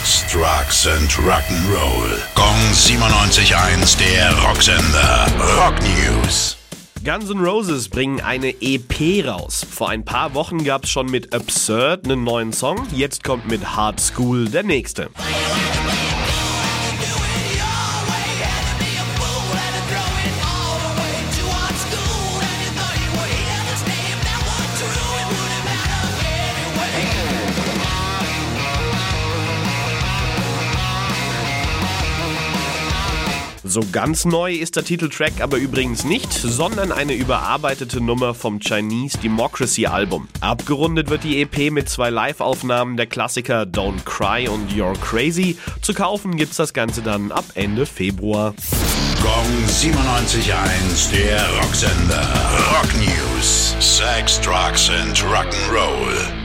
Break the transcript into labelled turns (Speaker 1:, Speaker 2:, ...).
Speaker 1: Sex, Drugs and Rock'n'Roll. Gong 97.1, der Rocksender. Rock News.
Speaker 2: Guns N' Roses bringen eine EP raus. Vor ein paar Wochen gab es schon mit Absurd einen neuen Song. Jetzt kommt mit Hard School der nächste. So ganz neu ist der Titeltrack aber übrigens nicht, sondern eine überarbeitete Nummer vom Chinese Democracy Album. Abgerundet wird die EP mit zwei Live-Aufnahmen der Klassiker Don't Cry und You're Crazy. Zu kaufen gibt's das Ganze dann ab Ende Februar.
Speaker 1: Gong 97.1, der Rocksender. Rock News. Sex, Drugs and Rock'n'Roll.